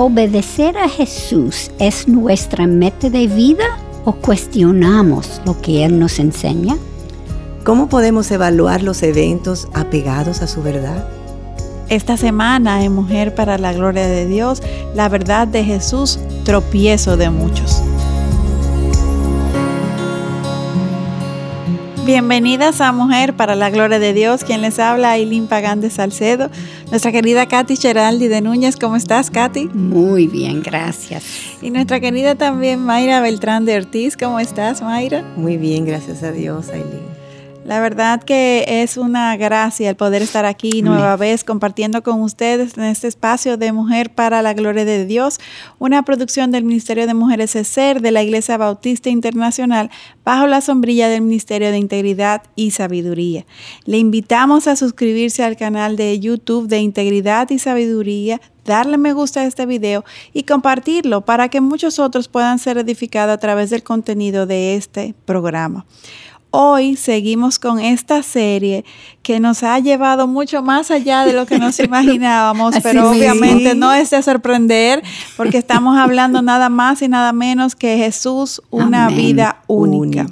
¿Obedecer a Jesús es nuestra meta de vida o cuestionamos lo que Él nos enseña? ¿Cómo podemos evaluar los eventos apegados a su verdad? Esta semana en Mujer para la Gloria de Dios, la verdad de Jesús, tropiezo de muchos. Bienvenidas a Mujer para la Gloria de Dios. Quien les habla, Aileen Pagán de Salcedo. Nuestra querida Katy Cheraldi de Núñez. ¿Cómo estás, Katy? Muy bien, gracias. Y nuestra querida también Mayra Beltrán de Ortiz. ¿Cómo estás, Mayra? Muy bien, gracias a Dios, Aileen. La verdad que es una gracia el poder estar aquí nueva vez compartiendo con ustedes en este espacio de Mujer para la Gloria de Dios, una producción del Ministerio de Mujeres ESER de la Iglesia Bautista Internacional bajo la sombrilla del Ministerio de Integridad y Sabiduría. Le invitamos a suscribirse al canal de YouTube de Integridad y Sabiduría darle me gusta a este video y compartirlo para que muchos otros puedan ser edificados a través del contenido de este programa. Hoy seguimos con esta serie que nos ha llevado mucho más allá de lo que nos imaginábamos, pero obviamente no es de sorprender porque estamos hablando nada más y nada menos que Jesús, una vida única.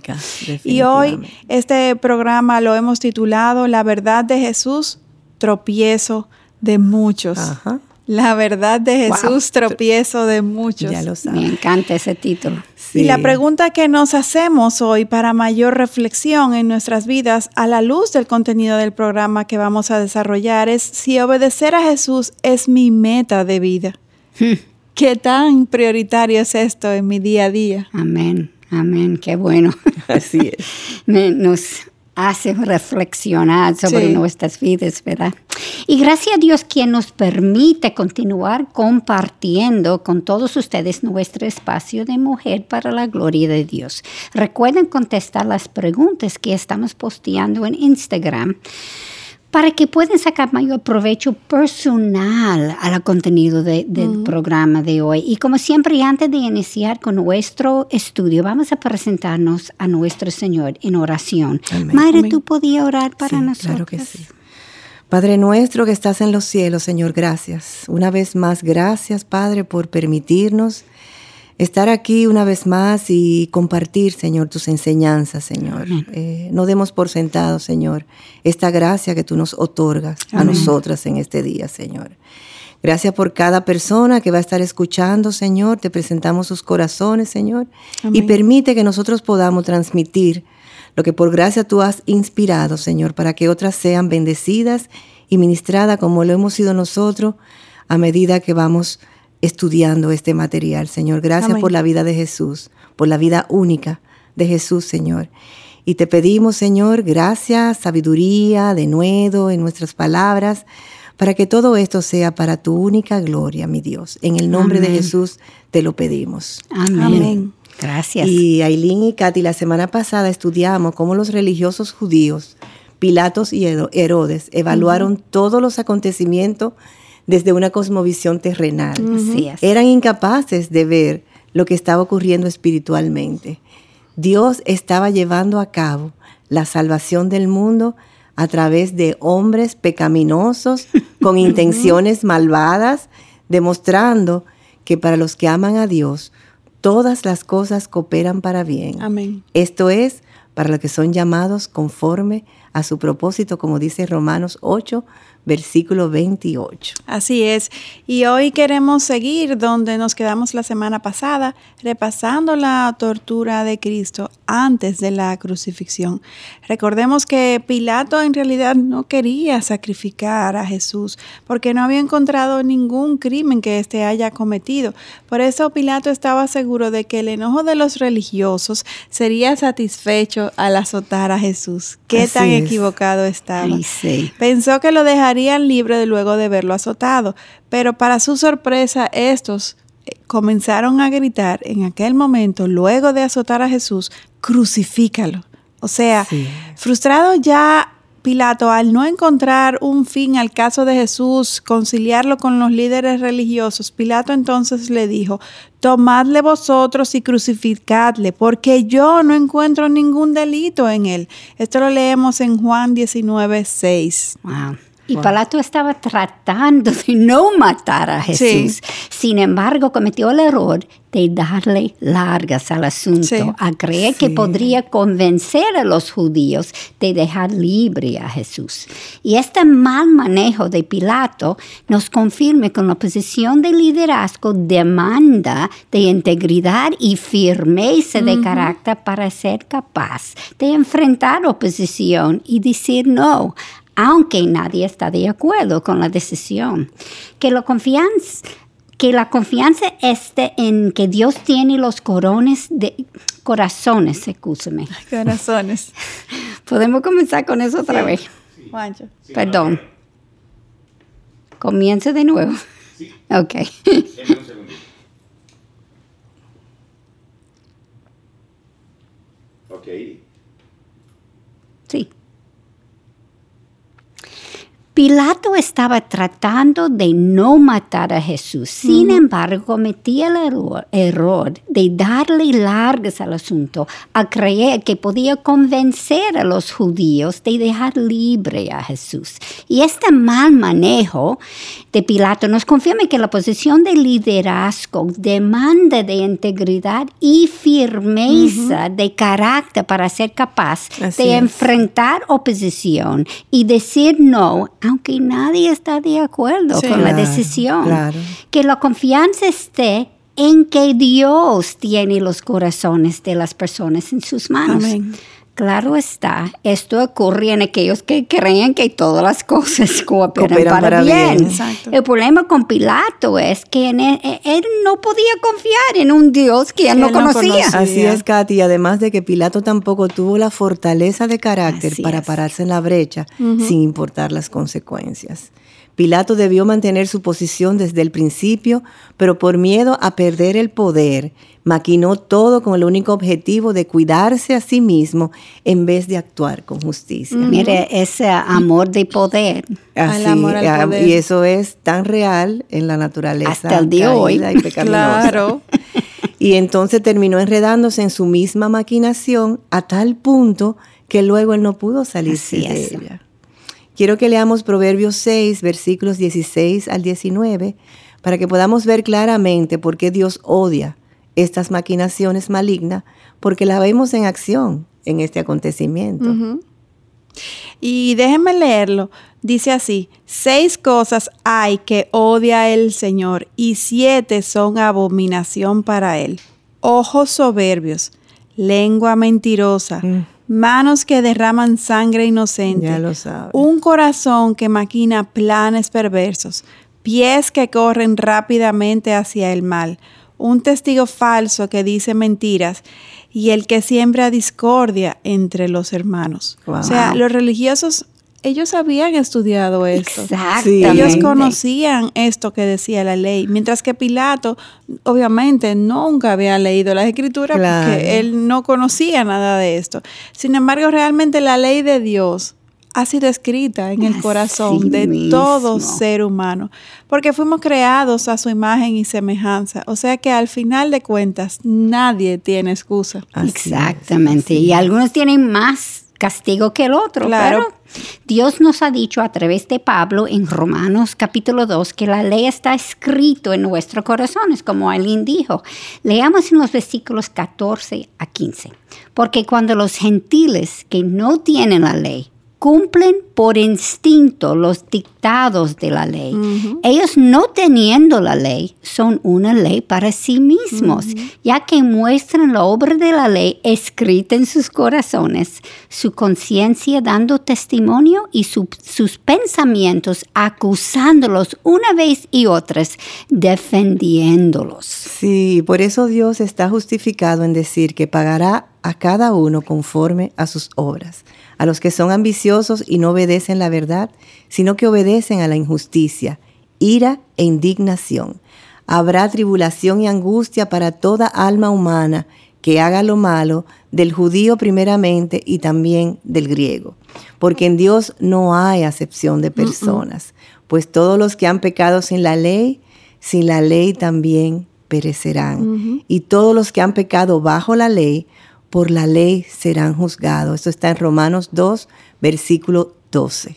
y hoy este programa lo hemos titulado La verdad de Jesús, tropiezo de muchos. La verdad de Jesús, tropiezo de muchos. Ya lo Me encanta ese título. Y la pregunta que nos hacemos hoy para mayor reflexión en nuestras vidas a la luz del contenido del programa que vamos a desarrollar es si obedecer a Jesús es mi meta de vida. Hmm. ¿Qué tan prioritario es esto en mi día a día? Amén, amén, qué bueno. Así es. nos hace reflexionar sobre nuestras vidas, ¿verdad? Y gracias a Dios quien nos permite continuar compartiendo con todos ustedes nuestro espacio de mujer para la gloria de Dios. Recuerden contestar las preguntas que estamos posteando en Instagram para que puedan sacar mayor provecho personal al contenido del programa de hoy. Y como siempre, antes de iniciar con nuestro estudio, vamos a presentarnos a nuestro Señor en oración. Madre, ¿tú podías orar para nosotros? Claro que sí. Padre nuestro que estás en los cielos, Señor, gracias. Una vez más, gracias, Padre, por permitirnos estar aquí una vez más y compartir, Señor, tus enseñanzas, Señor. Eh, no demos por sentado, Señor, esta gracia que tú nos otorgas a nosotras en este día, Señor. Gracias por cada persona que va a estar escuchando, Señor. Te presentamos sus corazones, Señor. Y permite que nosotros podamos transmitir lo que por gracia tú has inspirado, Señor, para que otras sean bendecidas y ministradas como lo hemos sido nosotros a medida que vamos estudiando este material, Señor. Gracias por la vida de Jesús, por la vida única de Jesús, Señor. Y te pedimos, Señor, gracias, sabiduría, de nuevo en nuestras palabras, para que todo esto sea para tu única gloria, mi Dios. En el nombre de Jesús te lo pedimos. Amén. Gracias. Y Aileen y Katy, la semana pasada estudiamos cómo los religiosos judíos, Pilatos y Herodes, evaluaron todos los acontecimientos desde una cosmovisión terrenal. Eran incapaces de ver lo que estaba ocurriendo espiritualmente. Dios estaba llevando a cabo la salvación del mundo a través de hombres pecaminosos con intenciones malvadas, demostrando que para los que aman a Dios, todas las cosas cooperan para bien. Amén. Esto es para los que son llamados conforme a su propósito, como dice Romanos 8, versículo 28. Así es. Y hoy queremos seguir donde nos quedamos la semana pasada, repasando la tortura de Cristo antes de la crucifixión. Recordemos que Pilato en realidad no quería sacrificar a Jesús porque no había encontrado ningún crimen que éste haya cometido. Por eso Pilato estaba seguro de que el enojo de los religiosos sería satisfecho al azotar a Jesús. Qué tan equivocado estaba. Pensó que lo dejaría libre de luego de verlo azotado, pero para su sorpresa estos eh, comenzaron a gritar en aquel momento, luego de azotar a Jesús, crucifícalo. O sea, frustrado ya Pilato, al no encontrar un fin al caso de Jesús, conciliarlo con los líderes religiosos, Pilato entonces le dijo, tomadle vosotros y crucificadle, porque yo no encuentro ningún delito en él. Esto lo leemos en Juan 19, 6. Y Pilato estaba tratando de no matar a Jesús. Sin embargo, cometió el error de darle largas al asunto, a creer que podría convencer a los judíos de dejar libre a Jesús. Y este mal manejo de Pilato nos confirma que la posición de liderazgo demanda de integridad y firmeza de carácter para ser capaz de enfrentar oposición y decir no aunque nadie está de acuerdo con la decisión. Que la confianza, que la confianza esté en que Dios tiene los corones de corazones, escúchame. Corazones. Podemos comenzar con eso otra vez. Juancho. Perdón. Comience de nuevo. Sí. Ok. ok. Pilato estaba tratando de no matar a Jesús. Sin embargo, cometía el error, de darle largas al asunto, a creer que podía convencer a los judíos de dejar libre a Jesús. Y este mal manejo de Pilato nos confirma que la posición de liderazgo demanda de integridad y firmeza de carácter para ser capaz de enfrentar oposición y decir no aunque nadie está de acuerdo con la decisión. Que la confianza esté en que Dios tiene los corazones de las personas en sus manos. Claro está, esto ocurre en aquellos que creen que todas las cosas cooperan, para, bien. El problema con Pilato es que e, él, no podía confiar en un Dios que él, no, conocía. Así es, Katy. Además de que Pilato tampoco tuvo la fortaleza de carácter para pararse en la brecha sin importar las consecuencias. Pilato debió mantener su posición desde el principio, pero por miedo a perder el poder, maquinó todo con el único objetivo de cuidarse a sí mismo en vez de actuar con justicia. Mire, ese amor de poder. Así, amor al ah, poder. Y eso es tan real en la naturaleza. Hasta el día de hoy. Y claro. Y entonces terminó enredándose en su misma maquinación a tal punto que luego él no pudo salirse de ella. Quiero que leamos Proverbios 6, versículos 16 al 19, para que podamos ver claramente por qué Dios odia estas maquinaciones malignas, porque las vemos en acción en este acontecimiento. Y déjenme leerlo. Dice así, seis cosas hay que odia el Señor y siete son abominación para él. Ojos soberbios, lengua mentirosa. Mm manos que derraman sangre inocente, un corazón que maquina planes perversos, pies que corren rápidamente hacia el mal, un testigo falso que dice mentiras y el que siembra discordia entre los hermanos. O sea, los religiosos ellos habían estudiado esto. Ellos conocían esto que decía la ley, mientras que Pilato obviamente nunca había leído las escrituras porque él no conocía nada de esto. Sin embargo, realmente la ley de Dios ha sido escrita en el corazón de todo ser humano, porque fuimos creados a su imagen y semejanza. O sea que al final de cuentas nadie tiene excusa. Exactamente. y algunos tienen más castigo que el otro. Claro. Dios nos ha dicho a través de Pablo en Romanos capítulo 2 que la ley está escrito en nuestros corazones, como alguien dijo. Leamos en los versículos 14 a 15. Porque cuando los gentiles que no tienen la ley cumplen por instinto los dictados de la ley. Ellos no teniendo la ley son una ley para sí mismos, ya que muestran la obra de la ley escrita en sus corazones, su conciencia dando testimonio y sus pensamientos acusándolos una vez y otras, defendiéndolos. Sí, por eso Dios está justificado en decir que pagará a cada uno conforme a sus obras a los que son ambiciosos y no obedecen la verdad, sino que obedecen a la injusticia, ira e indignación. Habrá tribulación y angustia para toda alma humana que haga lo malo, del judío primeramente y también del griego. Porque en Dios no hay acepción de personas, pues todos los que han pecado sin la ley, sin la ley también perecerán. Y todos los que han pecado bajo la ley, por la ley serán juzgados. Esto está en Romanos 2, versículo 12.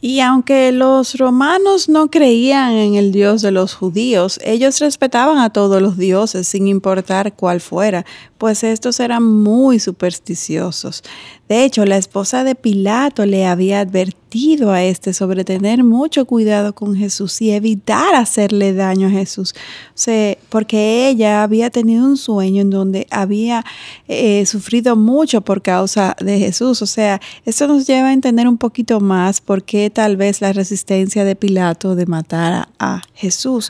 Y aunque los romanos no creían en el Dios de los judíos, ellos respetaban a todos los dioses sin importar cuál fuera, pues estos eran muy supersticiosos. De hecho, la esposa de Pilato le había advertido a este sobre tener mucho cuidado con Jesús y evitar hacerle daño a Jesús, o porque ella había tenido un sueño en donde había eh, sufrido mucho por causa de Jesús. O sea, esto nos lleva a entender un poquito más por qué tal vez la resistencia de Pilato de matar a, Jesús.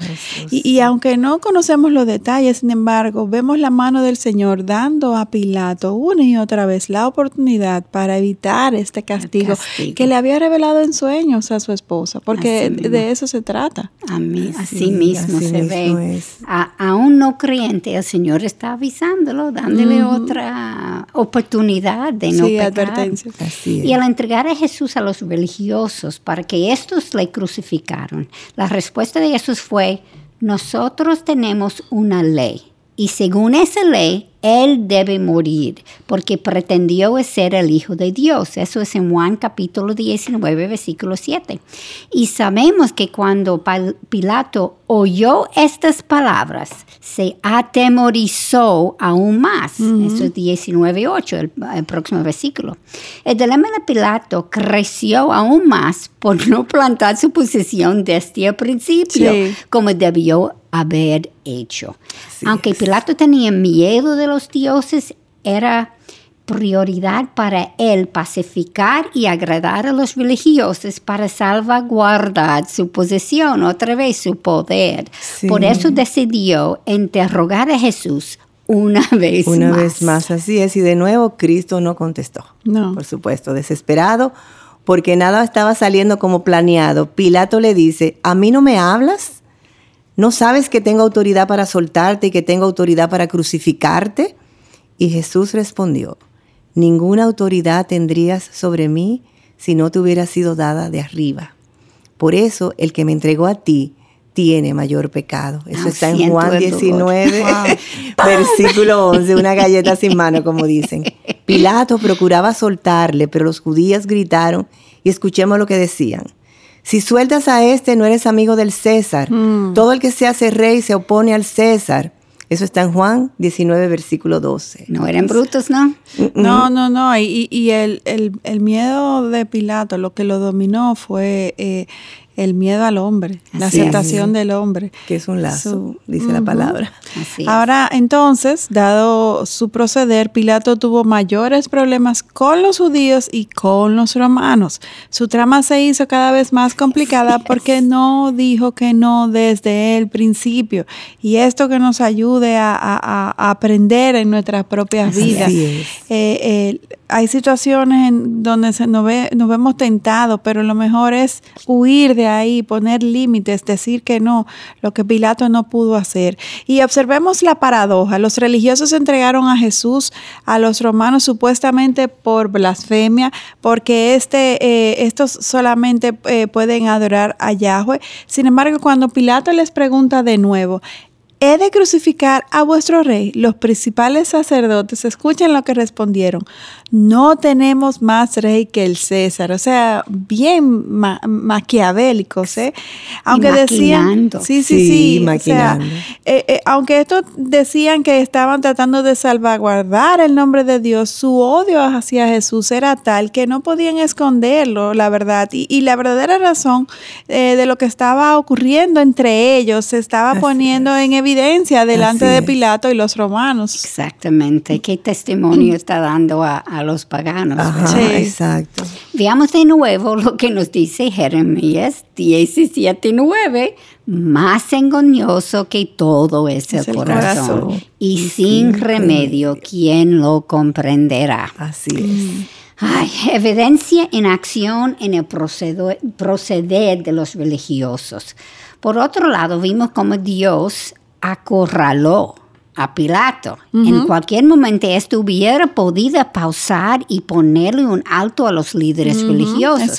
Y, y aunque no conocemos los detalles, sin embargo, vemos la mano del Señor dando a Pilato una y otra vez la oportunidad para evitar este castigo, que le había revelado en sueños a su esposa, porque de eso se trata. A mí, así, mismo se ve. A, un no creyente, el Señor está avisándolo, dándole otra oportunidad de no sí, Advertencia. Y al entregar a Jesús a los religiosos para que estos le crucificaron, la respuesta de Jesús fue, nosotros tenemos una ley y según esa ley, él debe morir porque pretendió ser el Hijo de Dios. Eso es en Juan capítulo 19, versículo 7. Y sabemos que cuando Pilato oyó estas palabras, se atemorizó aún más. Eso es 19, 8, el, próximo versículo. El dilema de Pilato creció aún más por no plantar su posición desde el principio, como debió haber hecho. Aunque Pilato tenía miedo de los dioses, era prioridad para él pacificar y agradar a los religiosos para salvaguardar su posición, otra vez su poder. Por eso decidió interrogar a Jesús una vez más. Una vez más, así es. Y de nuevo Cristo no contestó. No. Por supuesto, desesperado porque nada estaba saliendo como planeado. Pilato le dice, ¿a mí no me hablas? ¿No sabes que tengo autoridad para soltarte y que tengo autoridad para crucificarte? Y Jesús respondió, ninguna autoridad tendrías sobre mí si no te hubiera sido dada de arriba. Por eso el que me entregó a ti tiene mayor pecado. Eso está en Juan 19, versículo 11, una galleta sin mano, como dicen. Pilato procuraba soltarle, pero los judíos gritaron y escuchemos lo que decían. Si sueltas a este, no eres amigo del César. Mm. Todo el que se hace rey se opone al César. Eso está en Juan 19, versículo 12. No eran brutos, ¿no? No, no, no. Y, y el, el, el, miedo de Pilato, lo que lo dominó fue eh, el miedo al hombre, la aceptación del hombre. Que es un lazo, dice la palabra. Ahora, entonces, dado su proceder, Pilato tuvo mayores problemas con los judíos y con los romanos. Su trama se hizo cada vez más complicada porque no dijo que no desde el principio. Y esto que nos ayude a, aprender en nuestras propias vidas. Eh, eh, hay situaciones en donde se nos, nos vemos tentados, pero lo mejor es huir de ahí, poner límites, decir que no, lo que Pilato no pudo hacer. Y observemos la paradoja. Los religiosos entregaron a Jesús a los romanos supuestamente por blasfemia, porque este, eh, estos solamente eh, pueden adorar a Yahweh. Sin embargo, cuando Pilato les pregunta de nuevo, he de crucificar a vuestro rey. Los principales sacerdotes, escuchen lo que respondieron, no tenemos más rey que el César. O sea, bien maquiavélicos, ¿eh? Aunque decían... Sí, sí, sí. Eh, eh, aunque estos decían que estaban tratando de salvaguardar el nombre de Dios, su odio hacia Jesús era tal que no podían esconderlo, la verdad. Y, la verdadera razón eh, de lo que estaba ocurriendo entre ellos se estaba poniendo en evidencia evidencia delante de Pilato y los romanos. Exactamente. ¿Qué testimonio está dando a, los paganos? sí. Exacto. Veamos de nuevo lo que nos dice Jeremías 17:9. Más engañoso que todo es el, corazón, y sin remedio, ¿quién lo comprenderá? Así es. Ay, evidencia en acción en el proceder de los religiosos. Por otro lado, vimos cómo Dios acorraló a Pilato. En cualquier momento esto hubiera podido pausar y ponerle un alto a los líderes religiosos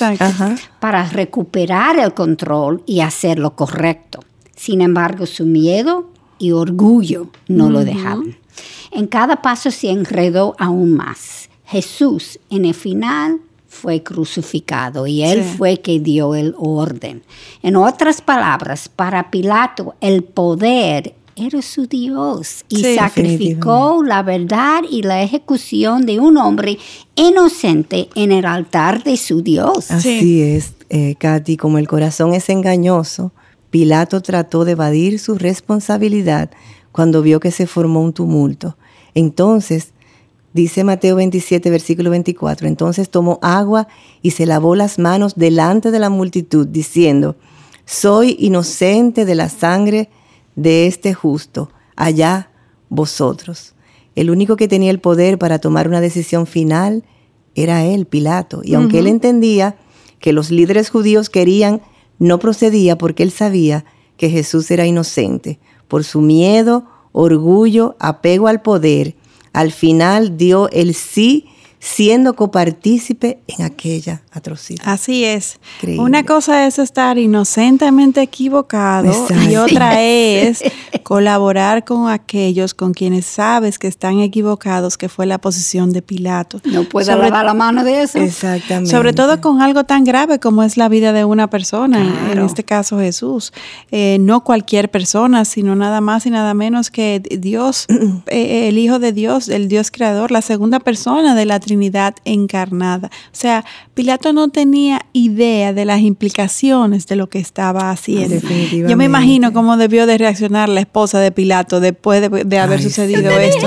para recuperar el control y hacer lo correcto. Sin embargo, su miedo y orgullo no lo dejaban. En cada paso se enredó aún más. Jesús, en el final, fue crucificado y él fue que dio el orden. En otras palabras, para Pilato el poder era su Dios y sacrificó la verdad y la ejecución de un hombre inocente en el altar de su Dios. Así es, eh, Katy, como el corazón es engañoso, Pilato trató de evadir su responsabilidad cuando vio que se formó un tumulto. Entonces, dice Mateo 27, versículo 24, entonces tomó agua y se lavó las manos delante de la multitud, diciendo, soy inocente de la sangre de este justo, allá vosotros. El único que tenía el poder para tomar una decisión final era él, Pilato. Y aunque él entendía que los líderes judíos querían, no procedía porque él sabía que Jesús era inocente. Por su miedo, orgullo, apego al poder, al final dio el sí siendo copartícipe en aquella atrocidad. Así es. Una cosa es estar inocentemente equivocado y otra es colaborar con aquellos con quienes sabes que están equivocados, que fue la posición de Pilato. No puede lavar la mano de eso. Exactamente. Sobre todo con algo tan grave como es la vida de una persona, en este caso Jesús. Eh, no cualquier persona, sino nada más y nada menos que Dios, eh, el Hijo de Dios, el Dios creador, la segunda persona de la Trinidad encarnada. O sea, Pilato no tenía idea de las implicaciones de lo que estaba haciendo. Yo me imagino cómo debió de reaccionar la esposa de Pilato después de, haber sucedido esto.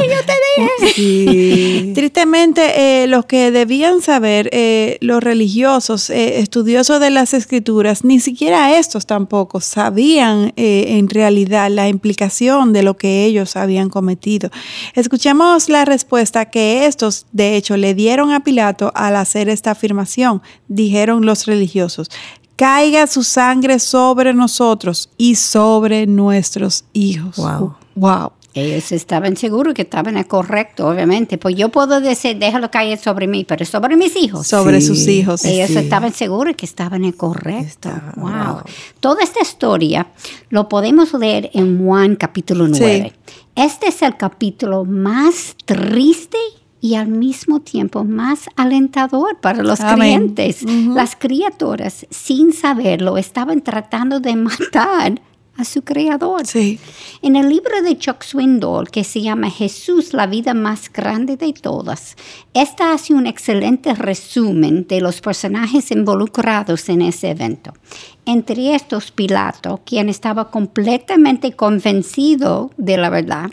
Tristemente, eh, los que debían saber, eh, los religiosos, eh, estudiosos de las escrituras, ni siquiera estos tampoco sabían en realidad la implicación de lo que ellos habían cometido. Escuchemos la respuesta que estos, de hecho, le dieron a Pilato al hacer esta afirmación. Dijeron los religiosos, caiga su sangre sobre nosotros y sobre nuestros hijos. Wow. Wow. Ellos estaban seguros que estaban correcto, obviamente. Pues yo puedo decir, déjalo caer sobre mí, pero sobre mis hijos. Sobre sus hijos. Ellos estaban seguros que estaban correcto. wow. Toda esta historia lo podemos leer en Juan capítulo 9. Este es el capítulo más triste y al mismo tiempo más alentador para los creyentes. Las criaturas, sin saberlo, estaban tratando de matar a su creador. Sí. En el libro de Chuck Swindoll, que se llama Jesús, la vida más grande de todas, esta hace un excelente resumen de los personajes involucrados en ese evento. Entre estos, Pilato, quien estaba completamente convencido de la verdad,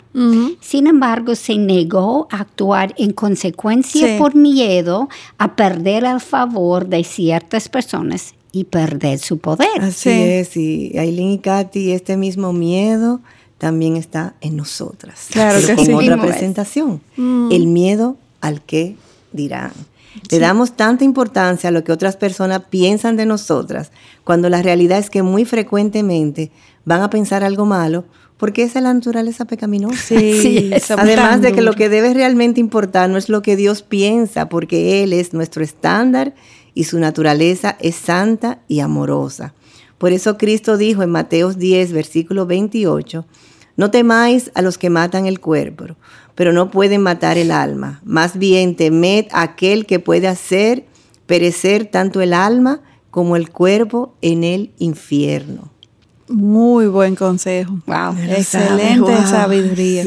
sin embargo, se negó a actuar en consecuencia por miedo a perder el favor de ciertas personas y perder su poder. Así es, y Aileen y Katy, este mismo miedo también está en nosotras. Claro que con sí. otra presentación, mm. el miedo al que dirán. Le damos tanta importancia a lo que otras personas piensan de nosotras, cuando la realidad es que muy frecuentemente van a pensar algo malo, porque esa es la naturaleza pecaminosa. Sí, Además de que lo que debe realmente importar no es lo que Dios piensa, porque Él es nuestro estándar y su naturaleza es santa y amorosa. Por eso Cristo dijo en Mateos 10, versículo 28, no temáis a los que matan el cuerpo, pero no pueden matar el alma. Más bien temed a aquel que puede hacer perecer tanto el alma como el cuerpo en el infierno. Muy buen consejo. Wow. Excelente sabiduría.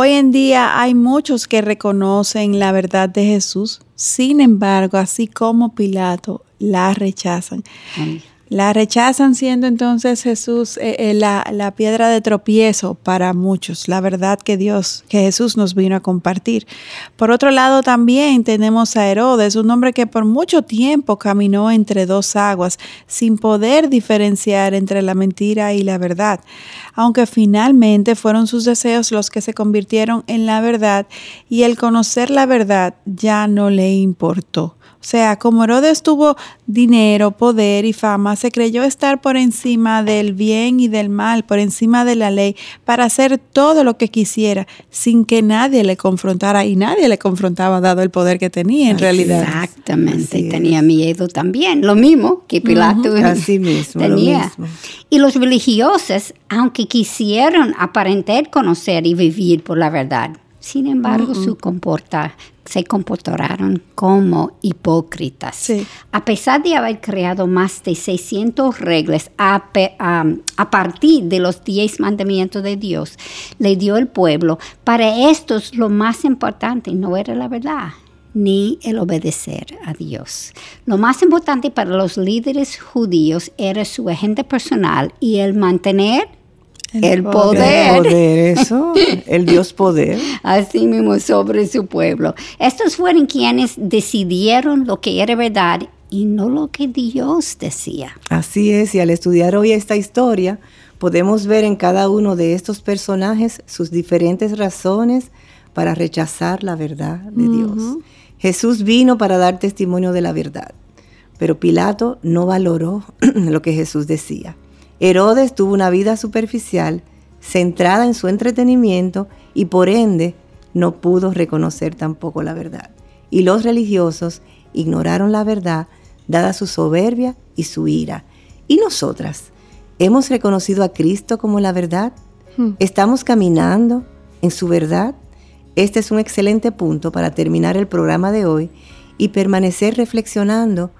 Hoy en día hay muchos que reconocen la verdad de Jesús, sin embargo, así como Pilato, la rechazan. La rechazan siendo entonces Jesús eh, eh, la, piedra de tropiezo para muchos, la verdad que Dios, que Jesús nos vino a compartir. Por otro lado también tenemos a Herodes, un hombre que por mucho tiempo caminó entre dos aguas sin poder diferenciar entre la mentira y la verdad, aunque finalmente fueron sus deseos los que se convirtieron en la verdad y el conocer la verdad ya no le importó. O sea, como Herodes tuvo dinero, poder y fama, se creyó estar por encima del bien y del mal, por encima de la ley, para hacer todo lo que quisiera, sin que nadie le confrontara. Y nadie le confrontaba, dado el poder que tenía en realidad. Exactamente, y tenía miedo también, lo mismo que Pilato Así mismo, tenía. Y los religiosos, aunque quisieron aparentar conocer y vivir por la verdad, Sin embargo, su comporta, se comportaron como hipócritas. A pesar de haber creado más de 600 reglas a, a, partir de los 10 mandamientos de Dios, le dio el pueblo, para estos lo más importante no era la verdad, ni el obedecer a Dios. Lo más importante para los líderes judíos era su agente personal y el mantener el, poder. El poder, eso, el Dios poder. Así mismo sobre su pueblo. Estos fueron quienes decidieron lo que era verdad y no lo que Dios decía. Así es, y al estudiar hoy esta historia, podemos ver en cada uno de estos personajes sus diferentes razones para rechazar la verdad de Dios. Jesús vino para dar testimonio de la verdad, pero Pilato no valoró lo que Jesús decía. Herodes tuvo una vida superficial, centrada en su entretenimiento y por ende no pudo reconocer tampoco la verdad. Y los religiosos ignoraron la verdad dada su soberbia y su ira. ¿Y nosotras? ¿Hemos reconocido a Cristo como la verdad? Hmm. ¿Estamos caminando en su verdad? Este es un excelente punto para terminar el programa de hoy y permanecer reflexionando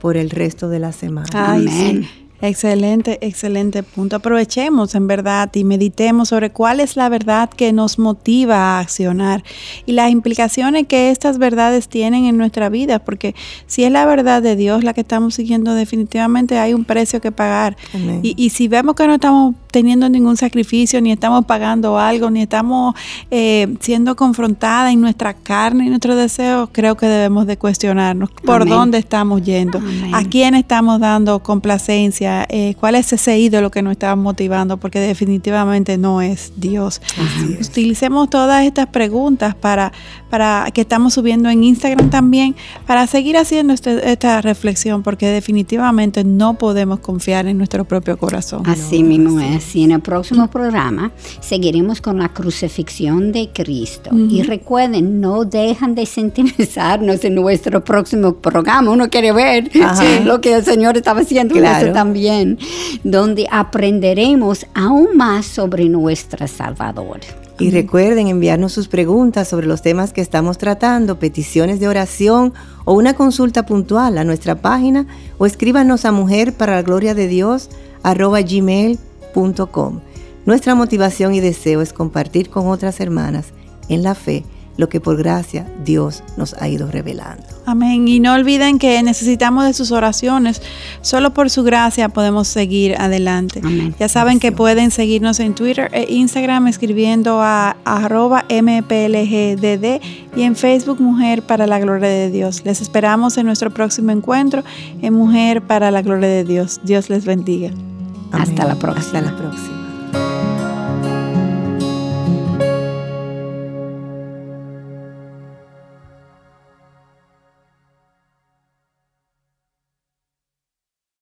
por el resto de la semana. Amén. Excelente, excelente punto. Aprovechemos en verdad y meditemos sobre cuál es la verdad que nos motiva a accionar y las implicaciones que estas verdades tienen en nuestra vida, porque si es la verdad de Dios la que estamos siguiendo, definitivamente hay un precio que pagar. Y, y, si vemos que no estamos teniendo ningún sacrificio, ni estamos pagando algo, ni estamos eh, siendo confrontada en nuestra carne y nuestros deseos, creo que debemos de cuestionarnos por dónde estamos yendo, a quién estamos dando complacencia, eh, cuál es ese ídolo que nos está motivando, porque definitivamente no es Dios. Utilicemos todas estas preguntas para, para que estamos subiendo en Instagram también, para seguir haciendo este, esta reflexión, porque definitivamente no podemos confiar en nuestro propio corazón. Así mismo es y en el próximo programa seguiremos con la crucifixión de Cristo. Y recuerden, no dejan de sintonizarnos en nuestro próximo programa. Uno quiere ver lo que el Señor estaba haciendo claro. también, donde aprenderemos aún más sobre nuestro Salvador. Y recuerden enviarnos sus preguntas sobre los temas que estamos tratando, peticiones de oración o una consulta puntual a nuestra página o escríbanos a mujer para la gloria de Dios arroba gmail nuestra motivación y deseo es compartir con otras hermanas en la fe lo que por gracia Dios nos ha ido revelando. Amén. Y no olviden que necesitamos de sus oraciones. Solo por su gracia podemos seguir adelante. Ya saben que pueden seguirnos en Twitter e Instagram escribiendo a arroba mplgdd y en Facebook Mujer para la Gloria de Dios. Les esperamos en nuestro próximo encuentro en Mujer para la Gloria de Dios. Dios les bendiga. Hasta la próxima. Hasta la próxima.